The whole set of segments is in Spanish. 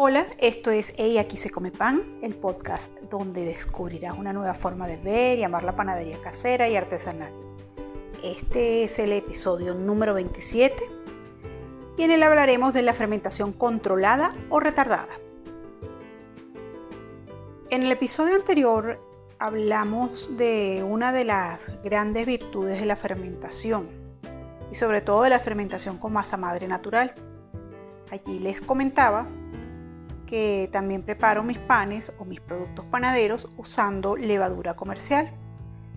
Hola, esto es Ella aquí se come pan, el podcast donde descubrirás una nueva forma de ver y amar la panadería casera y artesanal. Este es el episodio número 27 y en él hablaremos de la fermentación controlada o retardada. En el episodio anterior hablamos de una de las grandes virtudes de la fermentación y sobre todo de la fermentación con masa madre natural. Allí les comentaba que también preparo mis panes o mis productos panaderos usando levadura comercial.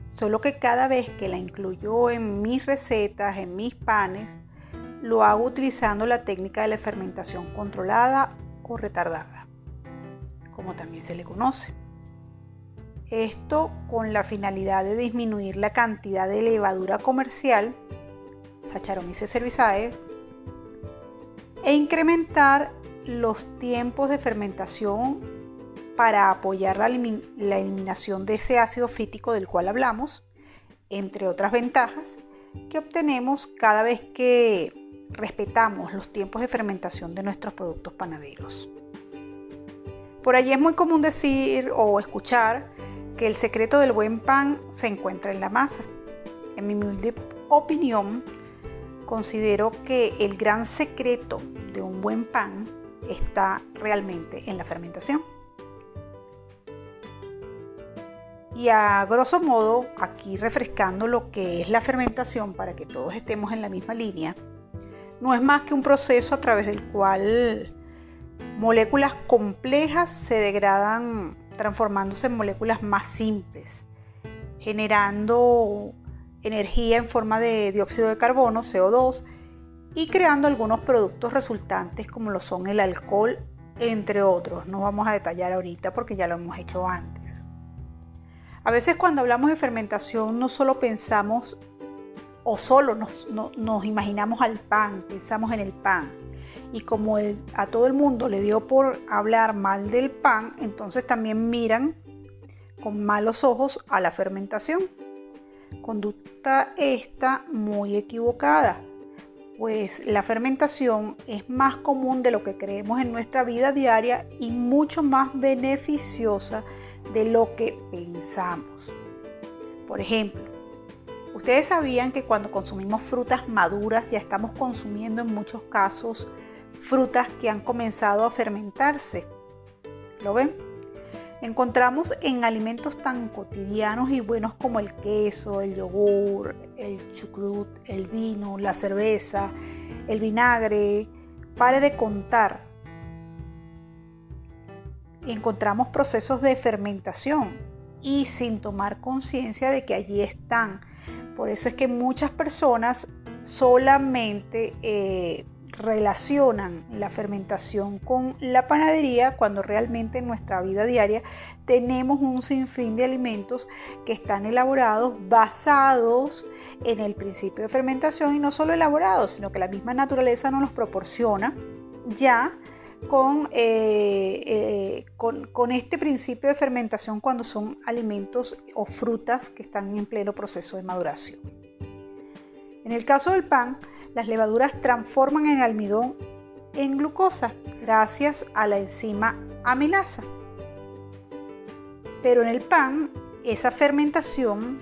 Solo que cada vez que la incluyo en mis recetas, en mis panes, lo hago utilizando la técnica de la fermentación controlada o retardada, como también se le conoce. Esto con la finalidad de disminuir la cantidad de levadura comercial, Saccharomyces cerevisiae, e incrementar los tiempos de fermentación para apoyar la, eliminación de ese ácido fítico del cual hablamos, entre otras ventajas que obtenemos cada vez que respetamos los tiempos de fermentación de nuestros productos panaderos. Por allí es muy común decir o escuchar que el secreto del buen pan se encuentra en la masa. En mi humilde opinión, considero que el gran secreto de un buen pan está realmente en la fermentación. Y a grosso modo, aquí refrescando lo que es la fermentación para que todos estemos en la misma línea, no es más que un proceso a través del cual moléculas complejas se degradan transformándose en moléculas más simples, generando energía en forma de dióxido de carbono, CO2, y creando algunos productos resultantes como lo son el alcohol, entre otros. No vamos a detallar ahorita porque ya lo hemos hecho antes. A veces cuando hablamos de fermentación no solo pensamos o solo nos, imaginamos al pan, pensamos en el pan. Y como a todo el mundo le dio por hablar mal del pan, entonces también miran con malos ojos a la fermentación. Conducta esta muy equivocada pues la fermentación es más común de lo que creemos en nuestra vida diaria y mucho más beneficiosa de lo que pensamos. Por ejemplo, ustedes sabían que cuando consumimos frutas maduras ya estamos consumiendo en muchos casos frutas que han comenzado a fermentarse. ¿Lo ven? Encontramos en alimentos tan cotidianos y buenos como el queso, el yogur, el chucrut, el vino, la cerveza, el vinagre. Pare de contar. Encontramos procesos de fermentación y sin tomar conciencia de que allí están. Por eso es que muchas personas solamente eh, relacionan la fermentación con la panadería cuando realmente en nuestra vida diaria tenemos un sinfín de alimentos que están elaborados basados en el principio de fermentación y no solo elaborados, sino que la misma naturaleza nos los proporciona ya con, eh, eh, con, con, este principio de fermentación cuando son alimentos o frutas que están en pleno proceso de maduración. En el caso del pan, las levaduras transforman el almidón en glucosa gracias a la enzima amilasa. Pero en el pan, esa fermentación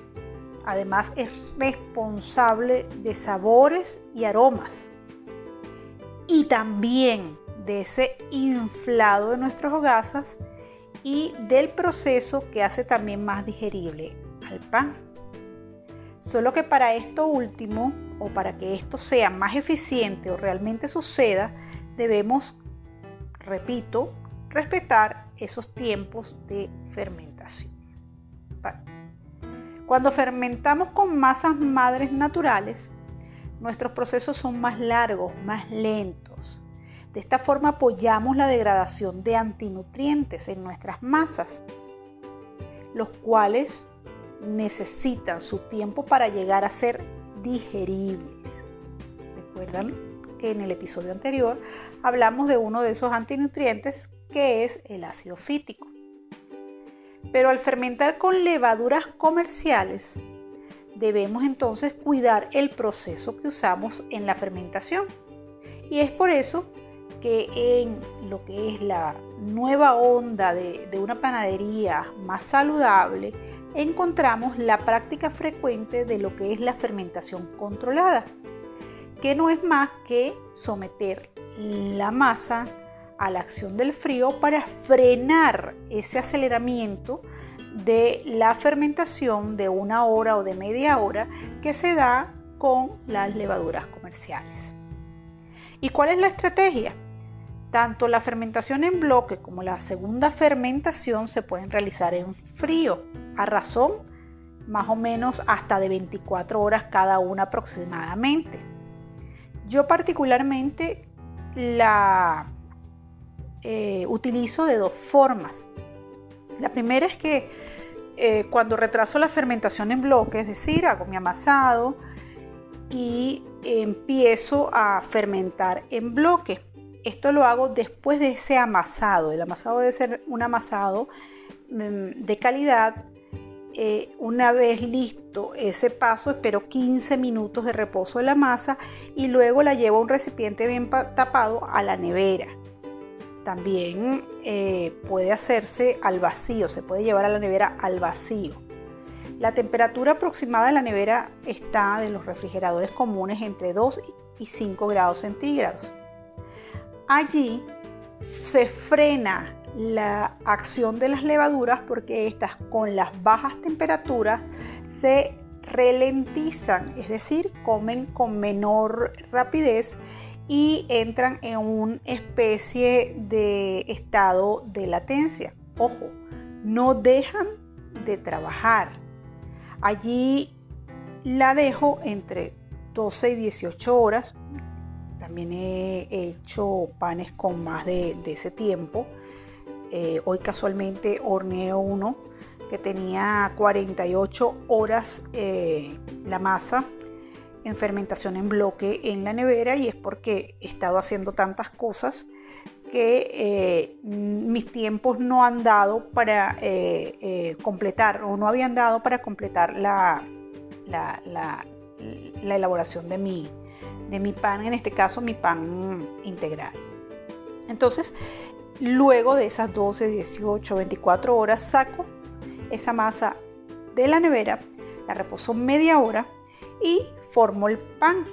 además es responsable de sabores y aromas. Y también de ese inflado de nuestras hogazas y del proceso que hace también más digerible al pan. Solo que para esto último o para que esto sea más eficiente o realmente suceda, debemos, repito, respetar esos tiempos de fermentación. Cuando fermentamos con masas madres naturales, nuestros procesos son más largos, más lentos. De esta forma apoyamos la degradación de antinutrientes en nuestras masas, los cuales necesitan su tiempo para llegar a ser digeribles. Recuerdan que en el episodio anterior hablamos de uno de esos antinutrientes que es el ácido fítico. Pero al fermentar con levaduras comerciales, debemos entonces cuidar el proceso que usamos en la fermentación. Y es por eso en lo que es la nueva onda de, de una panadería más saludable, encontramos la práctica frecuente de lo que es la fermentación controlada, que no es más que someter la masa a la acción del frío para frenar ese aceleramiento de la fermentación de una hora o de media hora que se da con las levaduras comerciales. ¿Y cuál es la estrategia? Tanto la fermentación en bloque como la segunda fermentación se pueden realizar en frío, a razón más o menos hasta de 24 horas cada una aproximadamente. Yo particularmente la eh, utilizo de dos formas. La primera es que eh, cuando retraso la fermentación en bloque, es decir, hago mi amasado y empiezo a fermentar en bloque. Esto lo hago después de ese amasado. El amasado debe ser un amasado mm, de calidad. Eh, una vez listo ese paso, espero 15 minutos de reposo de la masa y luego la llevo a un recipiente bien tapado a la nevera. También eh, puede hacerse al vacío, se puede llevar a la nevera al vacío. La temperatura aproximada de la nevera está de los refrigeradores comunes entre 2 y 5 grados centígrados. Allí se frena la acción de las levaduras porque estas con las bajas temperaturas se ralentizan, es decir, comen con menor rapidez y entran en una especie de estado de latencia. Ojo, no dejan de trabajar. Allí la dejo entre 12 y 18 horas también he hecho panes con más de, ese tiempo. Eh, hoy casualmente horneo uno que tenía 48 horas eh, la masa en fermentación en bloque en la nevera y es porque he estado haciendo tantas cosas que eh, mis tiempos no han dado para completar o no habían dado para completar la, la elaboración de mi, de mi pan, en este caso mi pan integral. Entonces, luego de esas 12, 18, 24 horas, saco esa masa de la nevera, la reposo media hora y formo el pan.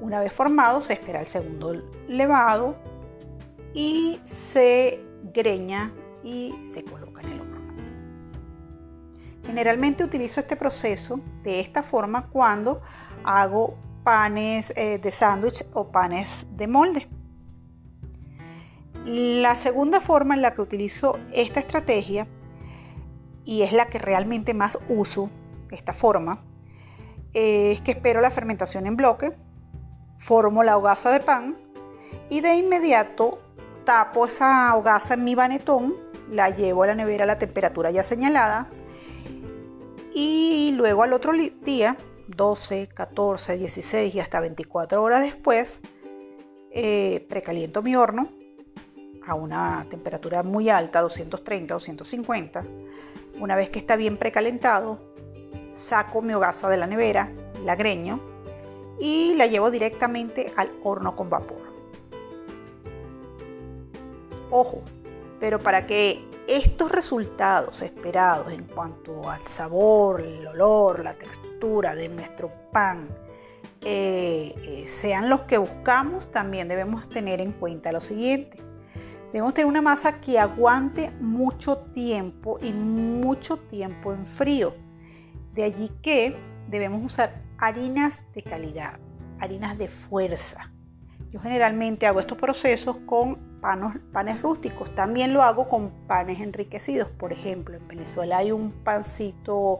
Una vez formado, se espera el segundo levado y se greña y se coloca en el horno. Generalmente utilizo este proceso de esta forma cuando hago panes eh, de sándwich o panes de molde. La segunda forma en la que utilizo esta estrategia, y es la que realmente más uso, esta forma, es que espero la fermentación en bloque, formo la hogaza de pan y de inmediato tapo esa hogaza en mi banetón, la llevo a la nevera a la temperatura ya señalada y luego al otro día 12, 14, 16 y hasta 24 horas después, eh, precaliento mi horno a una temperatura muy alta, 230, 250. Una vez que está bien precalentado, saco mi hogaza de la nevera, la greño y la llevo directamente al horno con vapor. Ojo, pero para que estos resultados esperados en cuanto al sabor, el olor, la textura de nuestro pan eh, eh, sean los que buscamos, también debemos tener en cuenta lo siguiente. Debemos tener una masa que aguante mucho tiempo y mucho tiempo en frío. De allí que debemos usar harinas de calidad, harinas de fuerza. Yo generalmente hago estos procesos con panes rústicos. También lo hago con panes enriquecidos. Por ejemplo, en Venezuela hay un pancito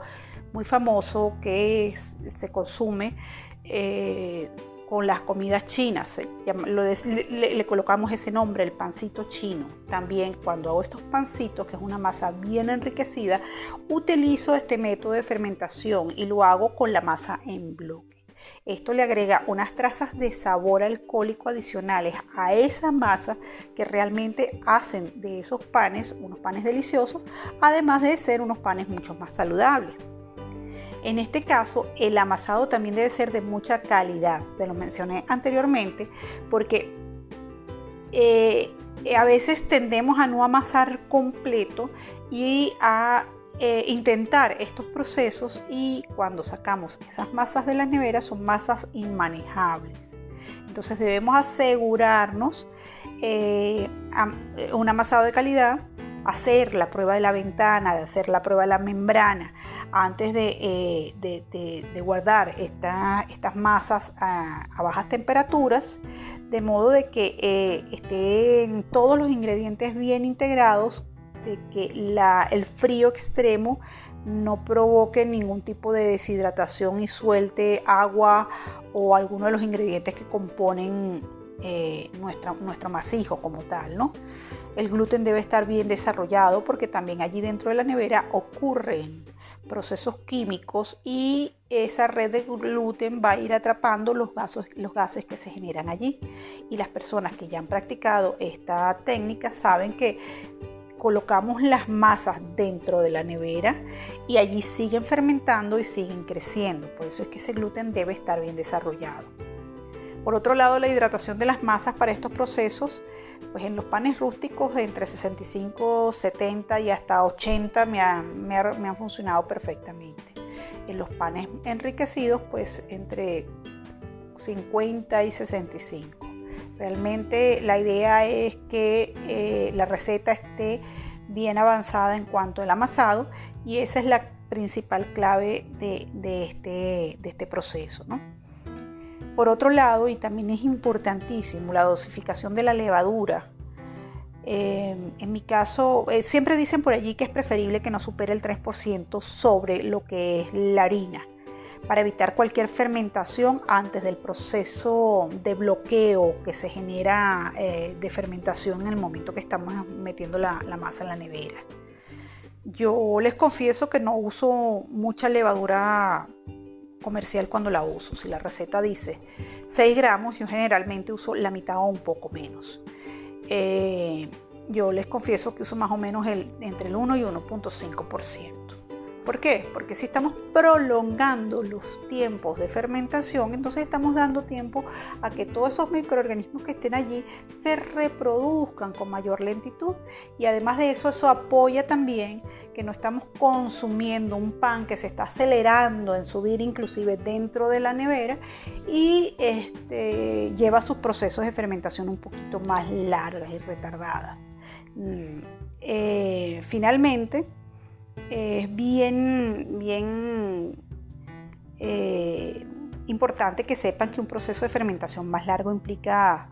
muy famoso que se consume eh, con las comidas chinas. le, le, colocamos ese nombre, el pancito chino. También cuando hago estos pancitos, que es una masa bien enriquecida, utilizo este método de fermentación y lo hago con la masa en bloque. Esto le agrega unas trazas de sabor alcohólico adicionales a esa masa que realmente hacen de esos panes unos panes deliciosos, además de ser unos panes mucho más saludables. En este caso, el amasado también debe ser de mucha calidad, se lo mencioné anteriormente, porque eh, a veces tendemos a no amasar completo y a eh, intentar estos procesos y cuando sacamos esas masas de la nevera son masas inmanejables. Entonces debemos asegurarnos eh, un amasado de calidad, hacer la prueba de la ventana, hacer la prueba de la membrana antes de, eh, guardar estas masas a, bajas temperaturas, de modo de que eh, estén todos los ingredientes bien integrados, de que el frío extremo no provoque ningún tipo de deshidratación y suelte agua o alguno de los ingredientes que componen eh, nuestro masijo como tal, ¿no? El gluten debe estar bien desarrollado porque también allí dentro de la nevera ocurren procesos químicos y esa red de gluten va a ir atrapando los gases, los gases que se generan allí. Y las personas que ya han practicado esta técnica saben que colocamos las masas dentro de la nevera y allí siguen fermentando y siguen creciendo. Por eso es que ese gluten debe estar bien desarrollado. Por otro lado, la hidratación de las masas para estos procesos, pues en los panes rústicos de entre 65, 70 y hasta 80 me, han funcionado perfectamente. En los panes enriquecidos, pues entre 50 y 65. Realmente la idea es que eh, la receta esté bien avanzada en cuanto al amasado y esa es la principal clave de, este, este proceso. ¿no? Por otro lado, y también es importantísimo, la dosificación de la levadura. Eh, en mi caso, eh, siempre dicen por allí que es preferible que no supere el 3% sobre lo que es la harina para evitar cualquier fermentación antes del proceso de bloqueo que se genera eh, de fermentación en el momento que estamos metiendo la, masa en la nevera. Yo les confieso que no uso mucha levadura comercial cuando la uso. Si la receta dice 6 gramos, yo generalmente uso la mitad o un poco menos. Eh, yo les confieso que uso más o menos entre el 1 y 1.5%. ¿Por qué? Porque si estamos prolongando los tiempos de fermentación, entonces estamos dando tiempo a que todos esos microorganismos que estén allí se reproduzcan con mayor lentitud. Y además de eso, eso apoya también que no estamos consumiendo un pan que se está acelerando en subir inclusive dentro de la nevera y este, lleva sus procesos de fermentación un poquito más largas y retardadas. Mm, eh, finalmente, es bien, bien eh, importante que sepan que un proceso de fermentación más largo implica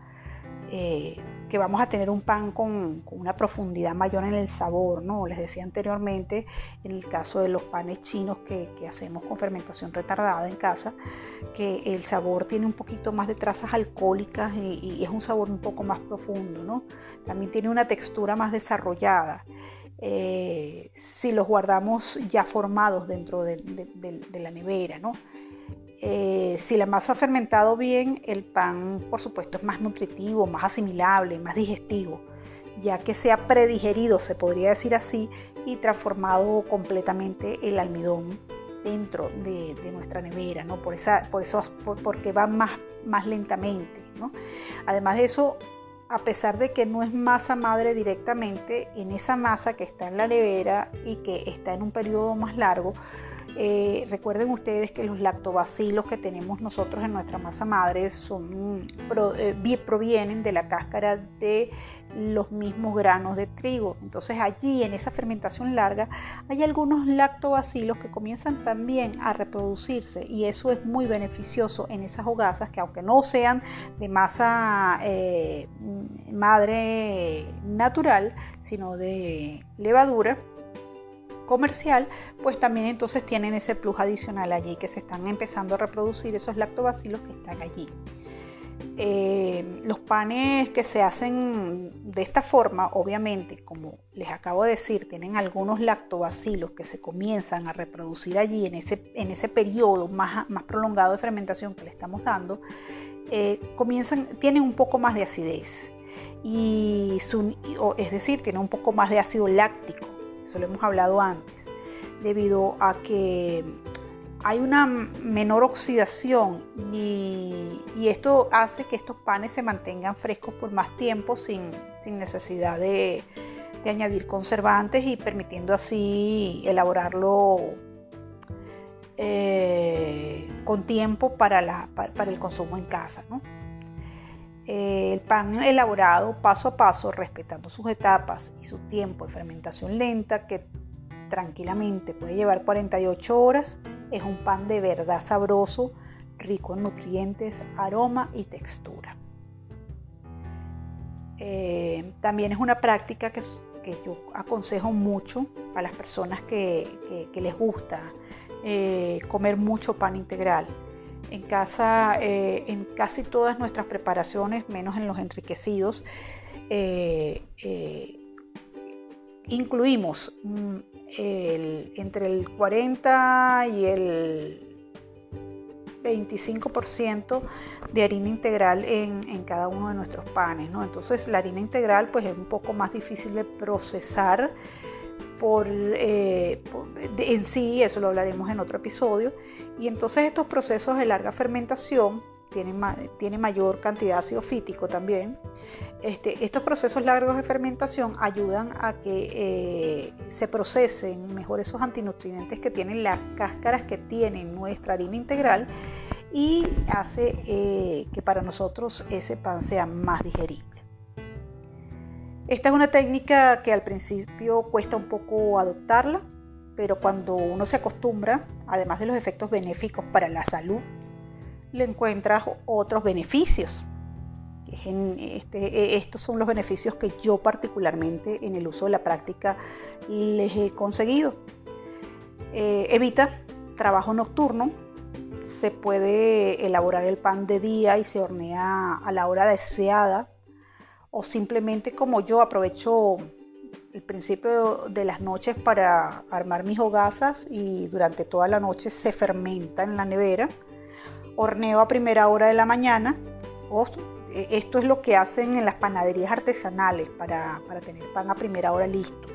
eh, que vamos a tener un pan con, una profundidad mayor en el sabor, ¿no? Les decía anteriormente, en el caso de los panes chinos que, hacemos con fermentación retardada en casa, que el sabor tiene un poquito más de trazas alcohólicas y, es un sabor un poco más profundo, ¿no? También tiene una textura más desarrollada. Eh, si los guardamos ya formados dentro de, la nevera, ¿no? Eh, si la masa ha fermentado bien, el pan, por supuesto, es más nutritivo, más asimilable, más digestivo, ya que se ha predigerido, se podría decir así, y transformado completamente el almidón dentro de, nuestra nevera, ¿no? Por, esa, por eso, porque va más, más lentamente, ¿no? Además de eso, a pesar de que no es masa madre directamente, en esa masa que está en la nevera y que está en un periodo más largo, eh, recuerden ustedes que los lactobacilos que tenemos nosotros en nuestra masa madre son, eh, provienen de la cáscara de los mismos granos de trigo. Entonces allí en esa fermentación larga hay algunos lactobacilos que comienzan también a reproducirse y eso es muy beneficioso en esas hogazas que aunque no sean de masa eh, madre natural, sino de levadura, comercial, pues también entonces tienen ese plus adicional allí que se están empezando a reproducir esos lactobacilos que están allí. Eh, los panes que se hacen de esta forma, obviamente, como les acabo de decir, tienen algunos lactobacilos que se comienzan a reproducir allí en ese, en ese periodo más, más prolongado de fermentación que le estamos dando, eh, comienzan, tienen un poco más de acidez. Y es decir, tienen un poco más de ácido láctico eso lo hemos hablado antes, debido a que hay una menor oxidación y, esto hace que estos panes se mantengan frescos por más tiempo sin, necesidad de, añadir conservantes y permitiendo así elaborarlo eh, con tiempo para, para, el consumo en casa. Eh, el pan elaborado paso a paso, respetando sus etapas y su tiempo de fermentación lenta, que tranquilamente puede llevar 48 horas, es un pan de verdad sabroso, rico en nutrientes, aroma y textura. Eh, también es una práctica que, yo aconsejo mucho a las personas que, les gusta eh, comer mucho pan integral. En casa, eh, en casi todas nuestras preparaciones, menos en los enriquecidos, incluimos mm, entre el 40 y el 25% de harina integral en, cada uno de nuestros panes. Entonces la harina integral pues, es un poco más difícil de procesar eh, en sí, eso lo hablaremos en otro episodio. Y entonces estos procesos de larga fermentación tiene, mayor cantidad de ácido fítico también. Este, estos procesos largos de fermentación ayudan a que eh, se procesen mejor esos antinutrientes que tienen las cáscaras que tiene nuestra harina integral y hace eh, que para nosotros ese pan sea más digerible. Esta es una técnica que al principio cuesta un poco adoptarla, pero cuando uno se acostumbra, además de los efectos benéficos para la salud, le encuentras otros beneficios. Este, e, estos son los beneficios que yo particularmente en el uso de la práctica les he conseguido. Eh, evita trabajo nocturno, se puede elaborar el pan de día y se hornea a la hora deseada o simplemente como yo aprovecho el principio de las noches para armar mis hogazas y durante toda la noche se fermenta en la nevera horneo a primera hora de la mañana. Eh, esto es lo que hacen en las panaderías artesanales para, tener pan a primera hora listo.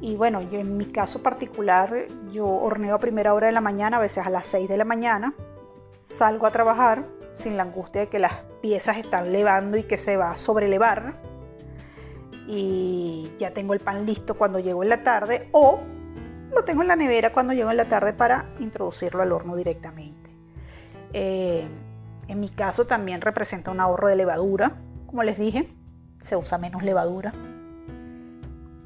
Y bueno, yo en mi caso particular, yo horneo a primera hora de la mañana, a veces a las 6 de la mañana. Salgo a trabajar sin la angustia de que las piezas están levando y que se va a sobrelevar. Y ya tengo el pan listo cuando llego en la tarde o lo tengo en la nevera cuando llego en la tarde para introducirlo al horno directamente. Eh, en mi caso también representa un ahorro de levadura, como les dije, se usa menos levadura.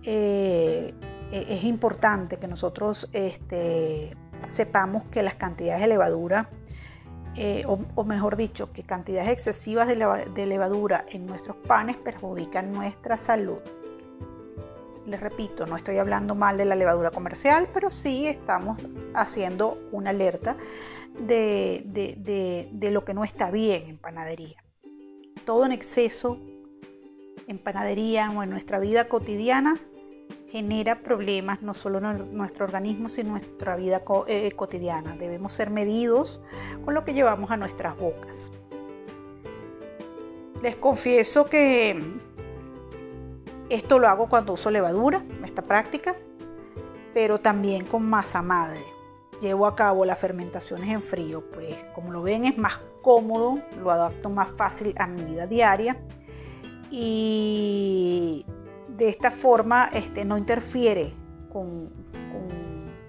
Eh, e-, es importante que nosotros este, sepamos que las cantidades de levadura, eh, o, mejor dicho, que cantidades excesivas de, levadura en nuestros panes perjudican nuestra salud. Les repito, no estoy hablando mal de la levadura comercial, pero sí estamos haciendo una alerta de, lo que no está bien en panadería. Todo en exceso en panadería o en nuestra vida cotidiana genera problemas no solo en nuestro organismo, sino en nuestra vida eh, cotidiana. Debemos ser medidos con lo que llevamos a nuestras bocas. Les confieso que esto lo hago cuando uso levadura, esta práctica, pero también con masa madre llevo a cabo las fermentaciones en frío, pues como lo ven es más cómodo, lo adapto más fácil a mi vida diaria y de esta forma este, no interfiere con,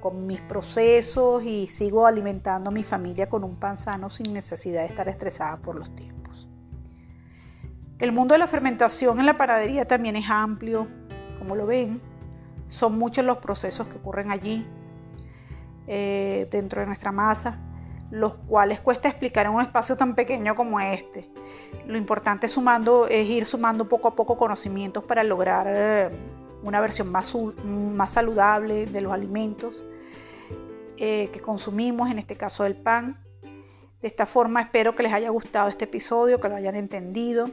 con, mis procesos y sigo alimentando a mi familia con un pan sano sin necesidad de estar estresada por los tiempos. El mundo de la fermentación en la panadería también es amplio, como lo ven, son muchos los procesos que ocurren allí, eh, dentro de nuestra masa, los cuales cuesta explicar en un espacio tan pequeño como este. Lo importante sumando, es ir sumando poco a poco conocimientos para lograr eh, una versión más, más saludable de los alimentos eh, que consumimos, en este caso del pan. De esta forma espero que les haya gustado este episodio, que lo hayan entendido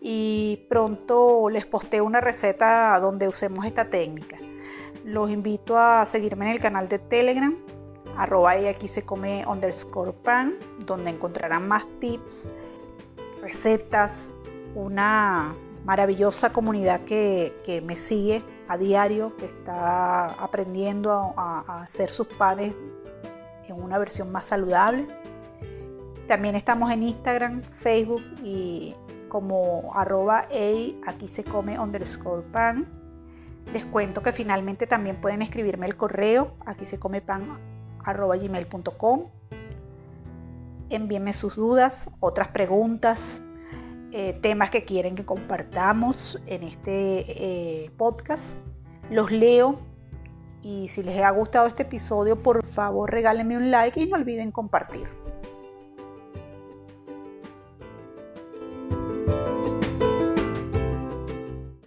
y pronto les posteo una receta donde usemos esta técnica. Los invito a seguirme en el canal de Telegram, arroba y aquí se come underscore pan, donde encontrarán más tips, recetas, una maravillosa comunidad que, me sigue a diario, que está aprendiendo a, hacer sus panes en una versión más saludable. También estamos en Instagram, Facebook y como arroba a aquí se come underscore pan. Les cuento que finalmente también pueden escribirme el correo, aquí se come pan gmail.com. Envíenme sus dudas, otras preguntas, eh, temas que quieren que compartamos en este eh, podcast. Los leo y si les ha gustado este episodio, por favor regálenme un like y no olviden compartir.